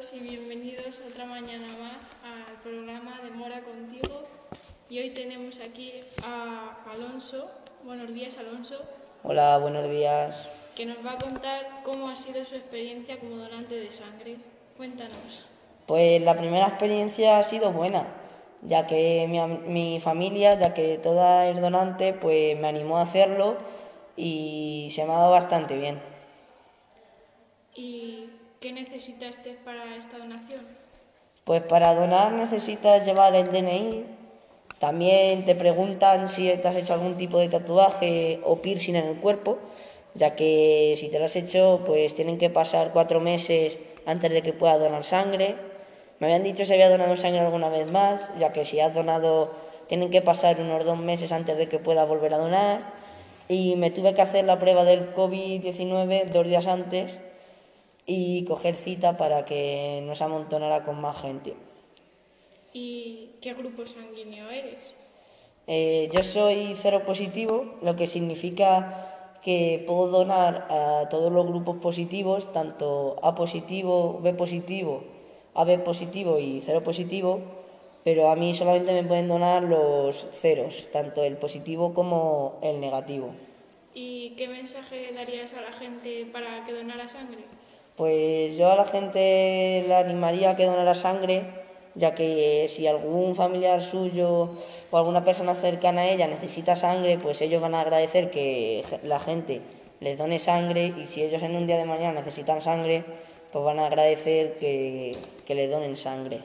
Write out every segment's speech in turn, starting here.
todos y bienvenidos otra mañana más al programa de Mora Contigo. Y hoy tenemos aquí a Alonso. Buenos días, Alonso. Hola, buenos días. Que nos va a contar cómo ha sido su experiencia como donante de sangre. Cuéntanos. Pues la primera experiencia ha sido buena, ya que mi, mi familia, ya que toda es donante, pues me animó a hacerlo y se me ha dado bastante bien. ¿Y qué necesitaste para esta donación? Pues para donar necesitas llevar el DNI. También te preguntan si te has hecho algún tipo de tatuaje o piercing en el cuerpo, ya que si te lo has hecho, pues tienen que pasar cuatro meses antes de que puedas donar sangre. Me habían dicho si había donado sangre alguna vez más, ya que si has donado, tienen que pasar unos dos meses antes de que pueda volver a donar. Y me tuve que hacer la prueba del COVID-19 dos días antes y coger cita para que no se amontonara con más gente. ¿Y qué grupo sanguíneo eres? Eh, yo soy cero positivo, lo que significa que puedo donar a todos los grupos positivos, tanto A positivo, B positivo, AB positivo y cero positivo, pero a mí solamente me pueden donar los ceros, tanto el positivo como el negativo. ¿Y qué mensaje darías a la gente para que donara sangre? Pues yo a la gente le animaría a que donara sangre, ya que si algún familiar suyo o alguna persona cercana a ella necesita sangre, pues ellos van a agradecer que la gente les done sangre y si ellos en un día de mañana necesitan sangre, pues van a agradecer que, que les donen sangre.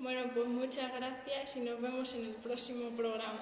Bueno, pues muchas gracias y nos vemos en el próximo programa.